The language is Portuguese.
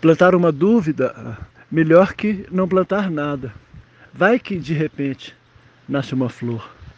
Plantar uma dúvida, melhor que não plantar nada. Vai que de repente nasce uma flor.